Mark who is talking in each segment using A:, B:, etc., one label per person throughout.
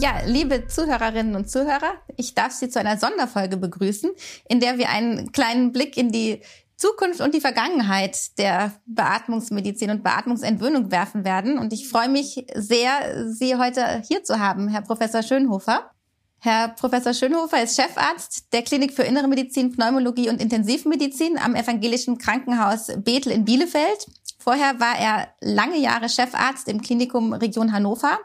A: Ja, liebe Zuhörerinnen und Zuhörer, ich darf Sie zu einer Sonderfolge begrüßen, in der wir einen kleinen Blick in die Zukunft und die Vergangenheit der Beatmungsmedizin und Beatmungsentwöhnung werfen werden. Und ich freue mich sehr, Sie heute hier zu haben, Herr Professor Schönhofer. Herr Professor Schönhofer ist Chefarzt der Klinik für Innere Medizin, Pneumologie und Intensivmedizin am Evangelischen Krankenhaus Bethel in Bielefeld. Vorher war er lange Jahre Chefarzt im Klinikum Region Hannover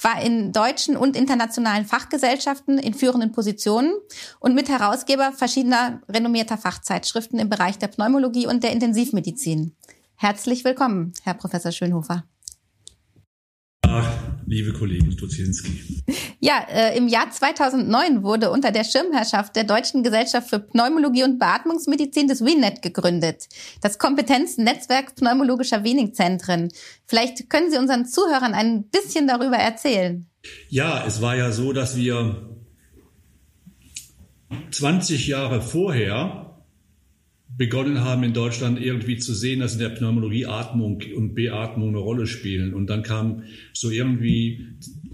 A: war in deutschen und internationalen Fachgesellschaften in führenden Positionen und Mitherausgeber verschiedener renommierter Fachzeitschriften im Bereich der Pneumologie und der Intensivmedizin. Herzlich willkommen, Herr Professor Schönhofer.
B: Liebe Kollegen Stuzinski.
A: Ja, äh, im Jahr 2009 wurde unter der Schirmherrschaft der Deutschen Gesellschaft für Pneumologie und Beatmungsmedizin das WINET gegründet, das Kompetenznetzwerk pneumologischer Weningzentren. Vielleicht können Sie unseren Zuhörern ein bisschen darüber erzählen.
B: Ja, es war ja so, dass wir 20 Jahre vorher begonnen haben in Deutschland irgendwie zu sehen, dass in der Pneumologie Atmung und Beatmung eine Rolle spielen. Und dann kam so irgendwie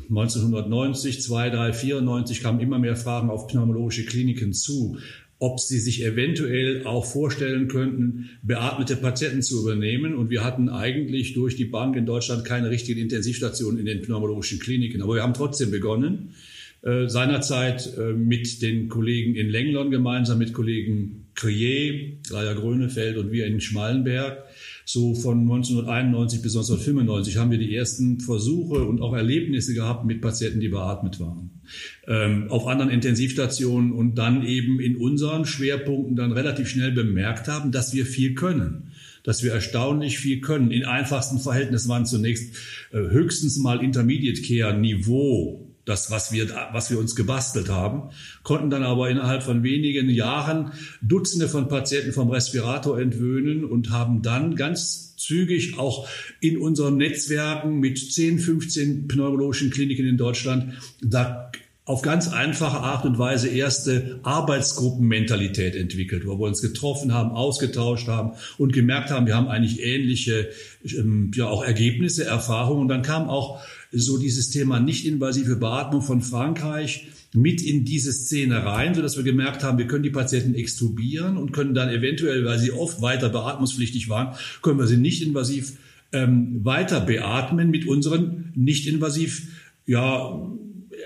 B: 1990, 2, 3, 94 kamen immer mehr Fragen auf pneumologische Kliniken zu, ob sie sich eventuell auch vorstellen könnten, beatmete Patienten zu übernehmen. Und wir hatten eigentlich durch die Bank in Deutschland keine richtigen Intensivstationen in den pneumologischen Kliniken. Aber wir haben trotzdem begonnen. Äh, seinerzeit äh, mit den Kollegen in Lenglon gemeinsam mit Kollegen Crier, Dreier Grönefeld und wir in Schmalenberg. So von 1991 bis 1995 haben wir die ersten Versuche und auch Erlebnisse gehabt mit Patienten, die beatmet waren. Ähm, auf anderen Intensivstationen und dann eben in unseren Schwerpunkten dann relativ schnell bemerkt haben, dass wir viel können dass wir erstaunlich viel können. In einfachsten Verhältnissen waren zunächst äh, höchstens mal Intermediate Care Niveau das, was wir, was wir uns gebastelt haben, konnten dann aber innerhalb von wenigen Jahren Dutzende von Patienten vom Respirator entwöhnen und haben dann ganz zügig auch in unseren Netzwerken mit 10, 15 pneumologischen Kliniken in Deutschland da auf ganz einfache Art und Weise erste Arbeitsgruppenmentalität entwickelt, wo wir uns getroffen haben, ausgetauscht haben und gemerkt haben, wir haben eigentlich ähnliche ähm, ja auch Ergebnisse, Erfahrungen. Und dann kam auch so dieses Thema nicht-invasive Beatmung von Frankreich mit in diese Szene rein, sodass wir gemerkt haben, wir können die Patienten extubieren und können dann eventuell, weil sie oft weiter beatmungspflichtig waren, können wir sie nicht-invasiv ähm, weiter beatmen mit unseren nicht-invasiv ja,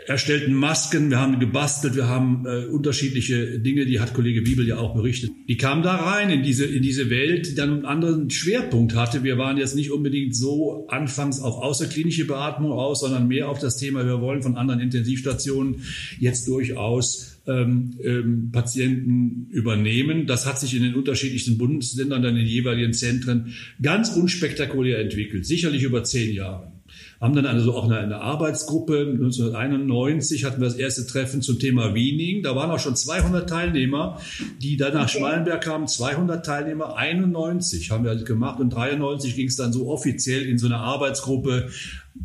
B: erstellten Masken, wir haben gebastelt, wir haben äh, unterschiedliche Dinge, die hat Kollege Wiebel ja auch berichtet. Die kamen da rein in diese, in diese Welt, die dann einen anderen Schwerpunkt hatte. Wir waren jetzt nicht unbedingt so anfangs auf außerklinische Beatmung aus, sondern mehr auf das Thema, wir wollen von anderen Intensivstationen jetzt durchaus ähm, ähm, Patienten übernehmen. Das hat sich in den unterschiedlichsten Bundesländern dann in den jeweiligen Zentren ganz unspektakulär entwickelt, sicherlich über zehn Jahre haben dann also auch eine, eine Arbeitsgruppe. 1991 hatten wir das erste Treffen zum Thema Wiening. Da waren auch schon 200 Teilnehmer, die dann nach Schmalenberg kamen. 200 Teilnehmer, 91 haben wir also gemacht und 93 ging es dann so offiziell in so eine Arbeitsgruppe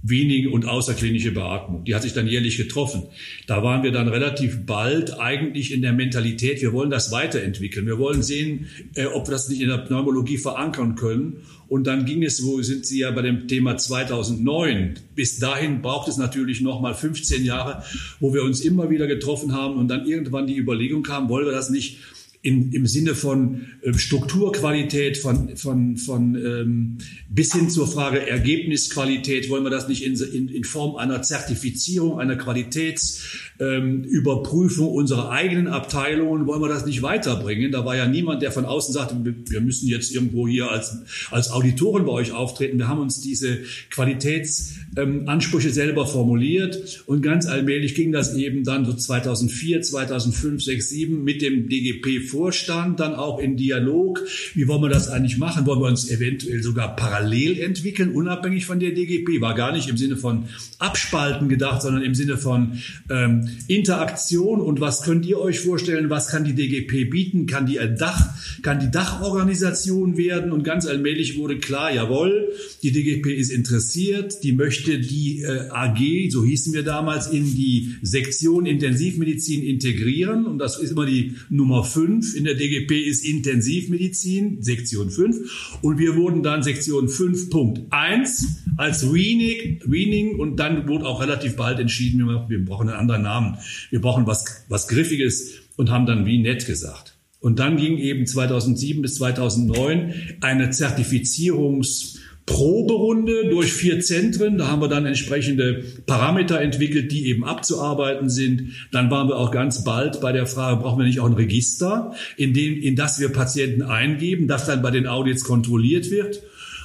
B: Wiening und außerklinische Beatmung. Die hat sich dann jährlich getroffen. Da waren wir dann relativ bald eigentlich in der Mentalität, wir wollen das weiterentwickeln. Wir wollen sehen, äh, ob wir das nicht in der Pneumologie verankern können. Und dann ging es, wo sind Sie ja bei dem Thema 2009. Bis dahin braucht es natürlich noch mal 15 Jahre, wo wir uns immer wieder getroffen haben und dann irgendwann die Überlegung kam, wollen wir das nicht in, im Sinne von äh, Strukturqualität, von, von, von ähm, bis hin zur Frage Ergebnisqualität, wollen wir das nicht in, in, in Form einer Zertifizierung, einer Qualitätsüberprüfung ähm, unserer eigenen Abteilungen, wollen wir das nicht weiterbringen? Da war ja niemand, der von außen sagte, wir müssen jetzt irgendwo hier als, als Auditoren bei euch auftreten. Wir haben uns diese Qualitätsansprüche ähm, selber formuliert und ganz allmählich ging das eben dann so 2004, 2005, 6, 7 mit dem DGP DGB-Vorstand dann auch in Dialog. Wie wollen wir das eigentlich machen? Wollen wir uns eventuell sogar parallel entwickeln, unabhängig von der DGB? War gar nicht im Sinne von Abspalten gedacht, sondern im Sinne von ähm, Interaktion. Und was könnt ihr euch vorstellen? Was kann die DGB bieten? Kann die ein Dach, kann die Dachorganisation werden? Und ganz allmählich wurde klar, jawohl, die DGB ist interessiert, die möchte die äh, AG, so hießen wir damals, in die Sektion Intensivmedizin integrieren. Und das ist immer die Nummer 5 in der DGP ist Intensivmedizin, Sektion 5. Und wir wurden dann Sektion 5.1 als Weaning, Weaning und dann wurde auch relativ bald entschieden, wir brauchen einen anderen Namen. Wir brauchen was, was Griffiges und haben dann wie nett gesagt. Und dann ging eben 2007 bis 2009 eine Zertifizierungs- Proberunde durch vier Zentren. Da haben wir dann entsprechende Parameter entwickelt, die eben abzuarbeiten sind. Dann waren wir auch ganz bald bei der Frage, brauchen wir nicht auch ein Register, in, dem, in das wir Patienten eingeben, das dann bei den Audits kontrolliert wird.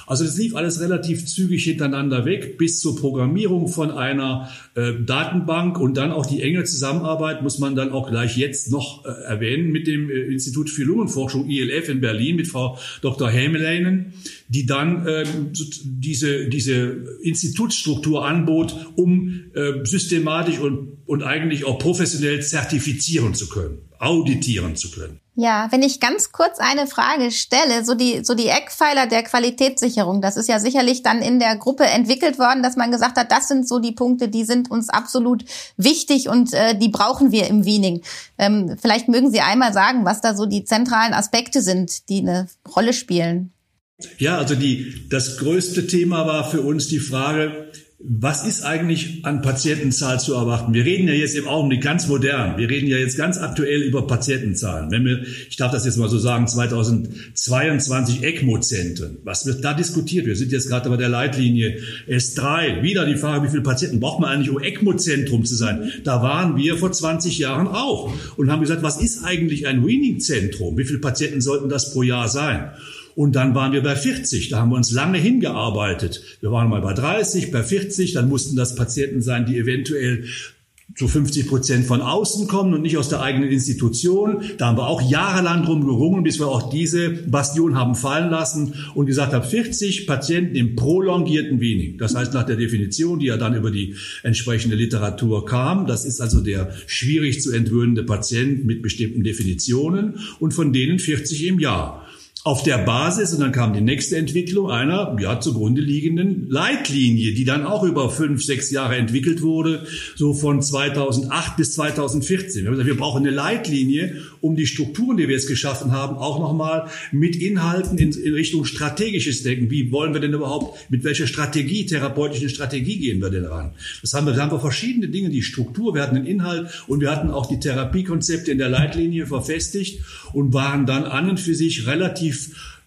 B: Also das lief alles relativ zügig hintereinander weg bis zur Programmierung von einer äh, Datenbank und dann auch die enge Zusammenarbeit muss man dann auch gleich jetzt noch äh, erwähnen mit dem äh, Institut für Lungenforschung ILF in Berlin mit Frau Dr. Hämeleinen, die dann ähm, diese, diese Institutsstruktur anbot, um äh, systematisch und, und eigentlich auch professionell zertifizieren zu können, auditieren zu können.
A: Ja, wenn ich ganz kurz eine Frage stelle, so die, so die Eckpfeiler der Qualitätssicherung, das ist ja sicherlich dann in der Gruppe entwickelt worden, dass man gesagt hat, das sind so die Punkte, die sind uns absolut wichtig und äh, die brauchen wir im Wiening. Ähm, vielleicht mögen Sie einmal sagen, was da so die zentralen Aspekte sind, die eine Rolle spielen.
B: Ja, also die, das größte Thema war für uns die Frage, was ist eigentlich an Patientenzahl zu erwarten? Wir reden ja jetzt im Augenblick ganz modern. Wir reden ja jetzt ganz aktuell über Patientenzahlen. Wenn wir, ich darf das jetzt mal so sagen, 2022 ECMO-Zentren. Was wird da diskutiert? Wir sind jetzt gerade bei der Leitlinie S3. Wieder die Frage, wie viele Patienten braucht man eigentlich, um ECMO-Zentrum zu sein? Da waren wir vor 20 Jahren auch und haben gesagt, was ist eigentlich ein Weaning-Zentrum? Wie viele Patienten sollten das pro Jahr sein? Und dann waren wir bei 40. Da haben wir uns lange hingearbeitet. Wir waren mal bei 30, bei 40. Dann mussten das Patienten sein, die eventuell zu 50 Prozent von außen kommen und nicht aus der eigenen Institution. Da haben wir auch jahrelang drum gerungen, bis wir auch diese Bastion haben fallen lassen und gesagt haben, 40 Patienten im prolongierten Weaning. Das heißt nach der Definition, die ja dann über die entsprechende Literatur kam. Das ist also der schwierig zu entwöhnende Patient mit bestimmten Definitionen und von denen 40 im Jahr auf der Basis, und dann kam die nächste Entwicklung einer ja zugrunde liegenden Leitlinie, die dann auch über fünf, sechs Jahre entwickelt wurde, so von 2008 bis 2014. Wir haben gesagt, wir brauchen eine Leitlinie, um die Strukturen, die wir jetzt geschaffen haben, auch nochmal mit Inhalten in, in, Richtung strategisches Denken. Wie wollen wir denn überhaupt, mit welcher Strategie, therapeutischen Strategie gehen wir denn ran? Das haben wir, da haben wir verschiedene Dinge, die Struktur, wir hatten den Inhalt und wir hatten auch die Therapiekonzepte in der Leitlinie verfestigt und waren dann an und für sich relativ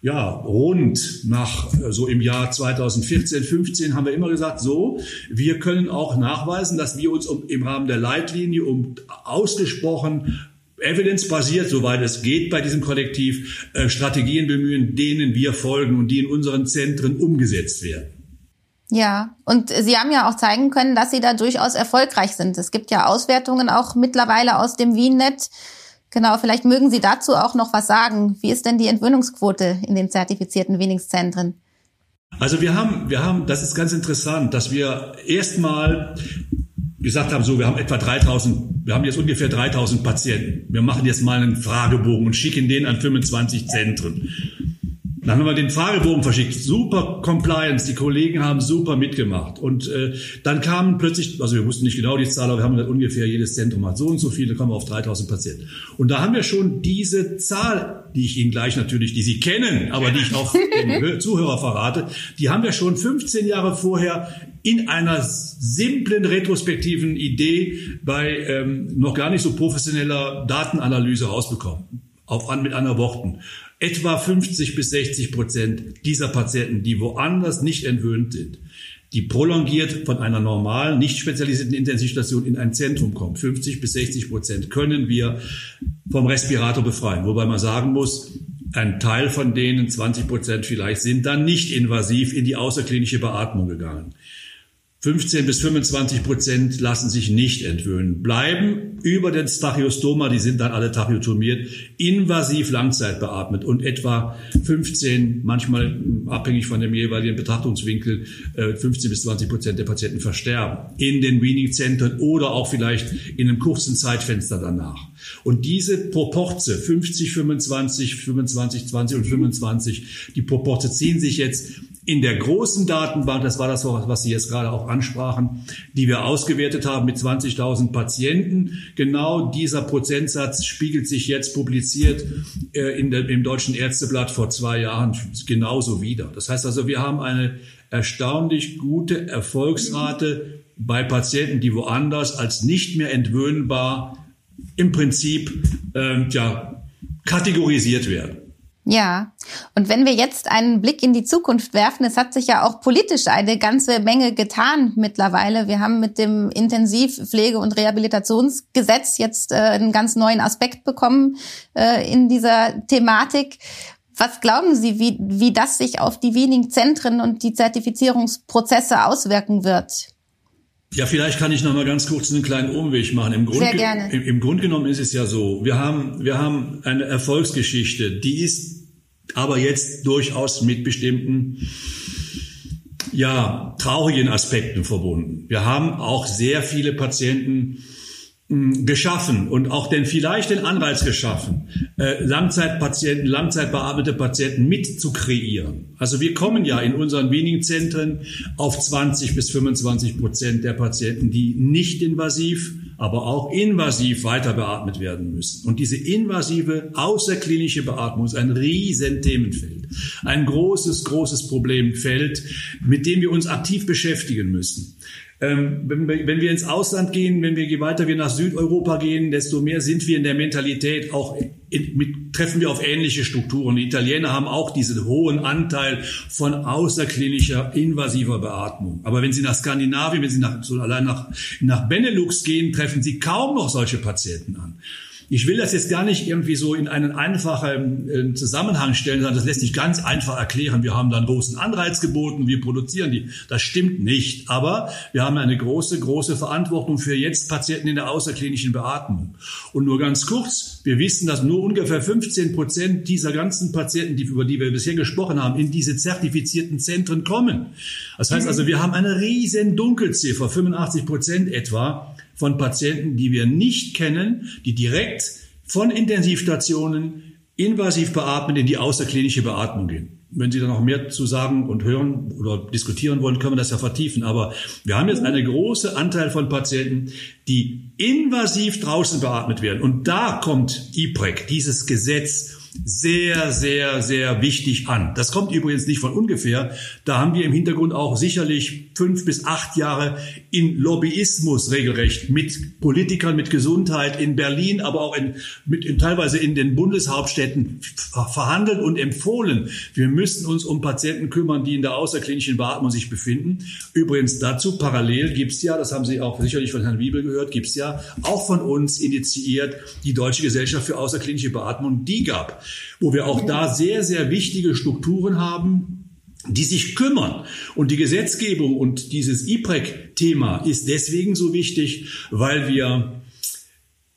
B: ja, rund nach äh, so im Jahr 2014, 15 haben wir immer gesagt, so, wir können auch nachweisen, dass wir uns um, im Rahmen der Leitlinie um ausgesprochen evidence-basiert, soweit es geht bei diesem Kollektiv, äh, Strategien bemühen, denen wir folgen und die in unseren Zentren umgesetzt werden.
A: Ja, und Sie haben ja auch zeigen können, dass Sie da durchaus erfolgreich sind. Es gibt ja Auswertungen auch mittlerweile aus dem WIENet, Genau, vielleicht mögen Sie dazu auch noch was sagen. Wie ist denn die Entwöhnungsquote in den zertifizierten Wenigszentren?
B: Also wir haben, wir haben, das ist ganz interessant, dass wir erstmal gesagt haben, so, wir haben etwa 3000, wir haben jetzt ungefähr 3000 Patienten. Wir machen jetzt mal einen Fragebogen und schicken den an 25 Zentren. Dann haben wir den Fragebogen verschickt. Super Compliance. Die Kollegen haben super mitgemacht. Und äh, dann kamen plötzlich, also wir wussten nicht genau die Zahl, aber wir haben ungefähr jedes Zentrum hat so und so viele, kommen wir auf 3000 Patienten. Und da haben wir schon diese Zahl, die ich Ihnen gleich natürlich, die Sie kennen, aber die ich auch den Zuhörer verrate, die haben wir schon 15 Jahre vorher in einer simplen retrospektiven Idee bei ähm, noch gar nicht so professioneller Datenanalyse rausbekommen. Auf an mit anderen Worten etwa 50 bis 60 Prozent dieser Patienten, die woanders nicht entwöhnt sind, die prolongiert von einer normalen, nicht spezialisierten Intensivstation in ein Zentrum kommen. 50 bis 60 Prozent können wir vom Respirator befreien. Wobei man sagen muss, ein Teil von denen, 20 Prozent vielleicht, sind dann nicht invasiv in die außerklinische Beatmung gegangen. 15 bis 25 Prozent lassen sich nicht entwöhnen, bleiben über den Stachiostoma, die sind dann alle tracheotomiert, invasiv Langzeit beatmet und etwa 15, manchmal abhängig von dem jeweiligen Betrachtungswinkel, 15 äh, bis 20 Prozent der Patienten versterben in den Weaning-Zentren oder auch vielleicht in einem kurzen Zeitfenster danach. Und diese Proporze 50, 25, 25, 20 und 25, die Proporze ziehen sich jetzt in der großen Datenbank, das war das, was Sie jetzt gerade auch ansprachen, die wir ausgewertet haben mit 20.000 Patienten. Genau dieser Prozentsatz spiegelt sich jetzt publiziert äh, in der, im Deutschen Ärzteblatt vor zwei Jahren genauso wieder. Das heißt also, wir haben eine erstaunlich gute Erfolgsrate bei Patienten, die woanders als nicht mehr entwöhnbar im Prinzip äh, ja, kategorisiert werden.
A: Ja, und wenn wir jetzt einen Blick in die Zukunft werfen, es hat sich ja auch politisch eine ganze Menge getan mittlerweile. Wir haben mit dem Intensivpflege- und Rehabilitationsgesetz jetzt äh, einen ganz neuen Aspekt bekommen äh, in dieser Thematik. Was glauben Sie, wie, wie das sich auf die wenigen Zentren und die Zertifizierungsprozesse auswirken wird?
B: Ja, vielleicht kann ich noch mal ganz kurz einen kleinen Umweg machen. Im Grund,
A: Sehr gerne.
B: Im, Im Grunde genommen ist es ja so, wir haben, wir haben eine Erfolgsgeschichte, die ist aber jetzt durchaus mit bestimmten ja, traurigen Aspekten verbunden. Wir haben auch sehr viele Patienten hm, geschaffen und auch den vielleicht den Anreiz geschaffen, äh, Langzeitpatienten, langzeitbearbeitete Patienten mit zu kreieren. Also wir kommen ja in unseren wenigen Zentren auf 20 bis 25 Prozent der Patienten, die nicht invasiv aber auch invasiv weiter beatmet werden müssen. Und diese invasive außerklinische Beatmung ist ein riesen Themenfeld, ein großes, großes Problemfeld, mit dem wir uns aktiv beschäftigen müssen. Ähm, wenn, wir, wenn wir ins Ausland gehen, wenn wir je weiter wir nach Südeuropa gehen, desto mehr sind wir in der Mentalität auch in, mit, treffen wir auf ähnliche Strukturen. Die Italiener haben auch diesen hohen Anteil von außerklinischer invasiver Beatmung. Aber wenn Sie nach Skandinavien, wenn Sie nach, so allein nach, nach Benelux gehen, treffen Sie kaum noch solche Patienten an. Ich will das jetzt gar nicht irgendwie so in einen einfachen äh, Zusammenhang stellen, sondern das lässt sich ganz einfach erklären. Wir haben dann großen Anreiz geboten, wir produzieren die. Das stimmt nicht. Aber wir haben eine große, große Verantwortung für jetzt Patienten in der außerklinischen Beatmung. Und nur ganz kurz, wir wissen, dass nur ungefähr 15 Prozent dieser ganzen Patienten, über die wir bisher gesprochen haben, in diese zertifizierten Zentren kommen. Das heißt also, wir haben eine riesen Dunkelziffer, 85 Prozent etwa, von Patienten, die wir nicht kennen, die direkt von Intensivstationen invasiv beatmet in die außerklinische Beatmung gehen. Wenn Sie da noch mehr zu sagen und hören oder diskutieren wollen, können wir das ja vertiefen. Aber wir haben jetzt einen großen Anteil von Patienten, die invasiv draußen beatmet werden. Und da kommt IPREC, dieses Gesetz, sehr, sehr, sehr wichtig an. Das kommt übrigens nicht von ungefähr. Da haben wir im Hintergrund auch sicherlich fünf bis acht Jahre in Lobbyismus regelrecht mit Politikern, mit Gesundheit in Berlin, aber auch in, mit, in, teilweise in den Bundeshauptstädten verhandelt und empfohlen. Wir müssen uns um Patienten kümmern, die in der außerklinischen Beatmung sich befinden. Übrigens dazu parallel gibt's ja, das haben Sie auch sicherlich von Herrn Wiebel gehört, gibt's ja auch von uns initiiert die Deutsche Gesellschaft für außerklinische Beatmung, die gab wo wir auch da sehr, sehr wichtige Strukturen haben, die sich kümmern. Und die Gesetzgebung und dieses IPREC-Thema ist deswegen so wichtig, weil wir,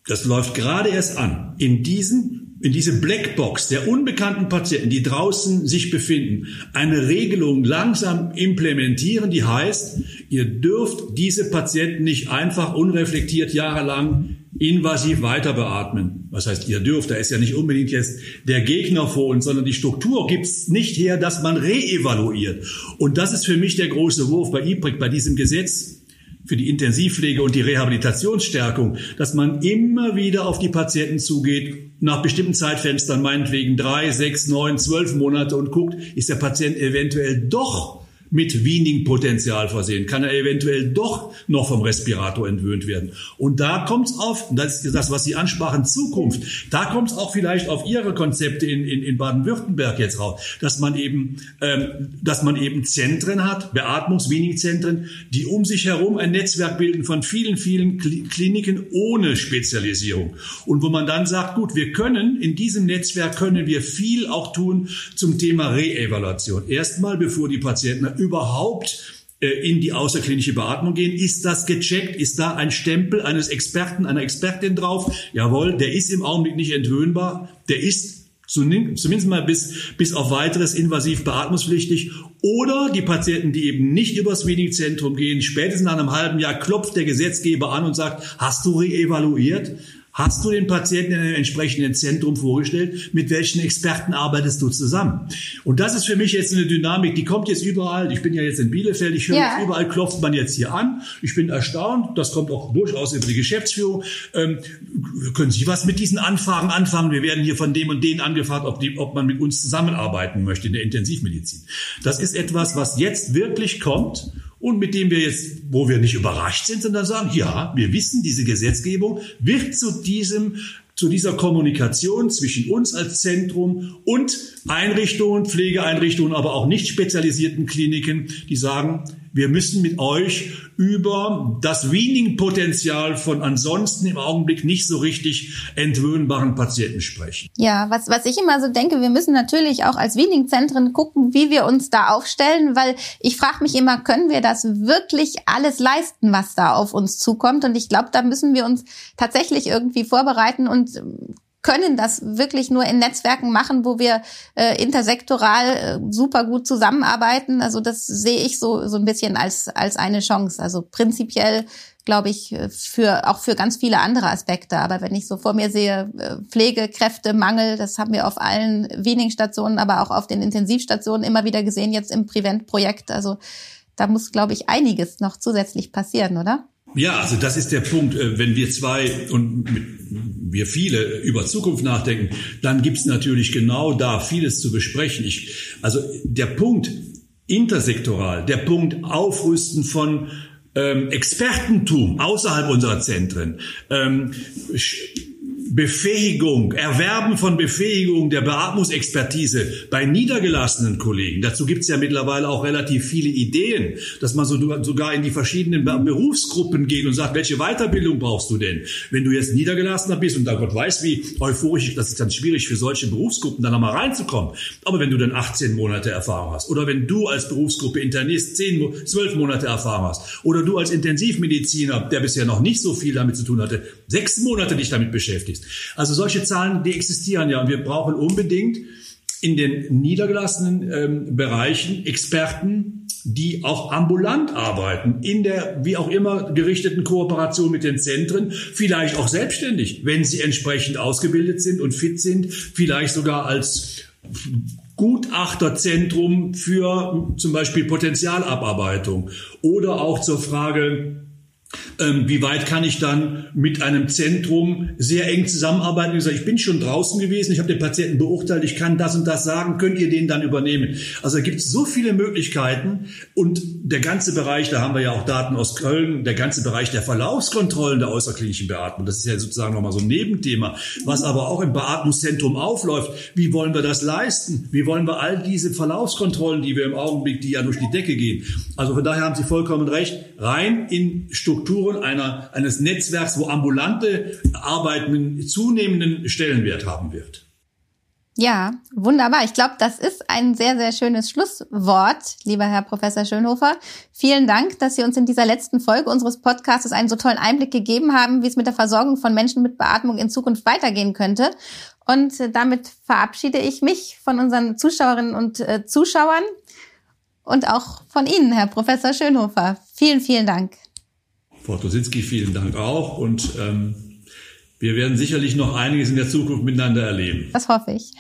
B: das läuft gerade erst an, in diesen in diese Blackbox der unbekannten Patienten, die draußen sich befinden, eine Regelung langsam implementieren, die heißt, ihr dürft diese Patienten nicht einfach unreflektiert jahrelang invasiv weiter beatmen. Was heißt, ihr dürft, da ist ja nicht unbedingt jetzt der Gegner vor uns, sondern die Struktur gibt's nicht her, dass man reevaluiert. Und das ist für mich der große Wurf bei IPRIC, bei diesem Gesetz für die Intensivpflege und die Rehabilitationsstärkung, dass man immer wieder auf die Patienten zugeht, nach bestimmten Zeitfenstern, meinetwegen drei, sechs, neun, zwölf Monate und guckt, ist der Patient eventuell doch mit Weaning-Potenzial versehen, kann er eventuell doch noch vom Respirator entwöhnt werden. Und da kommt es auf, das ist das, was Sie ansprachen, Zukunft, da kommt es auch vielleicht auf Ihre Konzepte in, in, in Baden-Württemberg jetzt raus, dass man eben, ähm, dass man eben Zentren hat, Beatmungs-Weaning-Zentren, die um sich herum ein Netzwerk bilden von vielen, vielen Kliniken ohne Spezialisierung. Und wo man dann sagt, gut, wir können, in diesem Netzwerk können wir viel auch tun zum Thema Reevaluation. Erstmal, bevor die Patienten überhaupt äh, in die außerklinische Beatmung gehen. Ist das gecheckt? Ist da ein Stempel eines Experten, einer Expertin drauf? Jawohl, der ist im Augenblick nicht entwöhnbar. Der ist zumindest mal bis, bis auf weiteres invasiv beatmungspflichtig. Oder die Patienten, die eben nicht übers Screening-Zentrum gehen, spätestens nach einem halben Jahr klopft der Gesetzgeber an und sagt, hast du reevaluiert? Hast du den Patienten in einem entsprechenden Zentrum vorgestellt? Mit welchen Experten arbeitest du zusammen? Und das ist für mich jetzt eine Dynamik, die kommt jetzt überall. Ich bin ja jetzt in Bielefeld, ich höre ja. überall klopft man jetzt hier an. Ich bin erstaunt, das kommt auch durchaus über die Geschäftsführung. Ähm, können Sie was mit diesen Anfragen anfangen? Wir werden hier von dem und denen angefragt, ob, die, ob man mit uns zusammenarbeiten möchte in der Intensivmedizin. Das ist etwas, was jetzt wirklich kommt und mit dem wir jetzt, wo wir nicht überrascht sind, sondern sagen, ja, wir wissen, diese Gesetzgebung wird zu diesem zu dieser Kommunikation zwischen uns als Zentrum und Einrichtungen, Pflegeeinrichtungen, aber auch nicht spezialisierten Kliniken, die sagen, wir müssen mit euch über das Weaning-Potenzial von ansonsten im Augenblick nicht so richtig entwöhnbaren Patienten sprechen.
A: Ja, was, was ich immer so denke, wir müssen natürlich auch als Weaning-Zentren gucken, wie wir uns da aufstellen, weil ich frage mich immer, können wir das wirklich alles leisten, was da auf uns zukommt? Und ich glaube, da müssen wir uns tatsächlich irgendwie vorbereiten und können das wirklich nur in Netzwerken machen, wo wir äh, intersektoral äh, super gut zusammenarbeiten. Also das sehe ich so so ein bisschen als als eine Chance. Also prinzipiell glaube ich für auch für ganz viele andere Aspekte. Aber wenn ich so vor mir sehe äh, Pflegekräftemangel, das haben wir auf allen wenigen Stationen, aber auch auf den Intensivstationen immer wieder gesehen jetzt im Prevent-Projekt. Also da muss glaube ich einiges noch zusätzlich passieren, oder?
B: Ja, also das ist der Punkt. Äh, wenn wir zwei und wir viele über Zukunft nachdenken, dann gibt's natürlich genau da vieles zu besprechen. Ich, also der Punkt intersektoral, der Punkt Aufrüsten von ähm, Expertentum außerhalb unserer Zentren, ähm, Befähigung, Erwerben von Befähigung der Beatmungsexpertise bei niedergelassenen Kollegen. Dazu gibt es ja mittlerweile auch relativ viele Ideen, dass man so, sogar in die verschiedenen Berufsgruppen geht und sagt, welche Weiterbildung brauchst du denn? Wenn du jetzt niedergelassener bist und da Gott weiß, wie euphorisch, das ist dann schwierig für solche Berufsgruppen da nochmal reinzukommen. Aber wenn du dann 18 Monate Erfahrung hast oder wenn du als Berufsgruppe Internist 10, 12 Monate Erfahrung hast oder du als Intensivmediziner, der bisher noch nicht so viel damit zu tun hatte, sechs Monate dich damit beschäftigst. Also solche Zahlen, die existieren ja und wir brauchen unbedingt in den niedergelassenen ähm, Bereichen Experten, die auch ambulant arbeiten, in der wie auch immer gerichteten Kooperation mit den Zentren, vielleicht auch selbstständig, wenn sie entsprechend ausgebildet sind und fit sind, vielleicht sogar als Gutachterzentrum für zum Beispiel Potenzialabarbeitung oder auch zur Frage ähm, wie weit kann ich dann mit einem Zentrum sehr eng zusammenarbeiten? Ich, sage, ich bin schon draußen gewesen, ich habe den Patienten beurteilt, ich kann das und das sagen, könnt ihr den dann übernehmen? Also da gibt es so viele Möglichkeiten und der ganze Bereich, da haben wir ja auch Daten aus Köln, der ganze Bereich der Verlaufskontrollen der außerklinischen Beatmung, das ist ja sozusagen nochmal so ein Nebenthema, was aber auch im Beatmungszentrum aufläuft. Wie wollen wir das leisten? Wie wollen wir all diese Verlaufskontrollen, die wir im Augenblick, die ja durch die Decke gehen? Also von daher haben Sie vollkommen recht, rein in Strukturen Strukturen einer, eines Netzwerks, wo ambulante Arbeit einen zunehmenden Stellenwert haben wird.
A: Ja, wunderbar. Ich glaube, das ist ein sehr, sehr schönes Schlusswort, lieber Herr Professor Schönhofer. Vielen Dank, dass Sie uns in dieser letzten Folge unseres Podcasts einen so tollen Einblick gegeben haben, wie es mit der Versorgung von Menschen mit Beatmung in Zukunft weitergehen könnte. Und damit verabschiede ich mich von unseren Zuschauerinnen und äh, Zuschauern und auch von Ihnen, Herr Professor Schönhofer. Vielen, vielen Dank.
B: Frau Tosinski, vielen Dank auch. Und ähm, wir werden sicherlich noch einiges in der Zukunft miteinander erleben.
A: Das hoffe ich.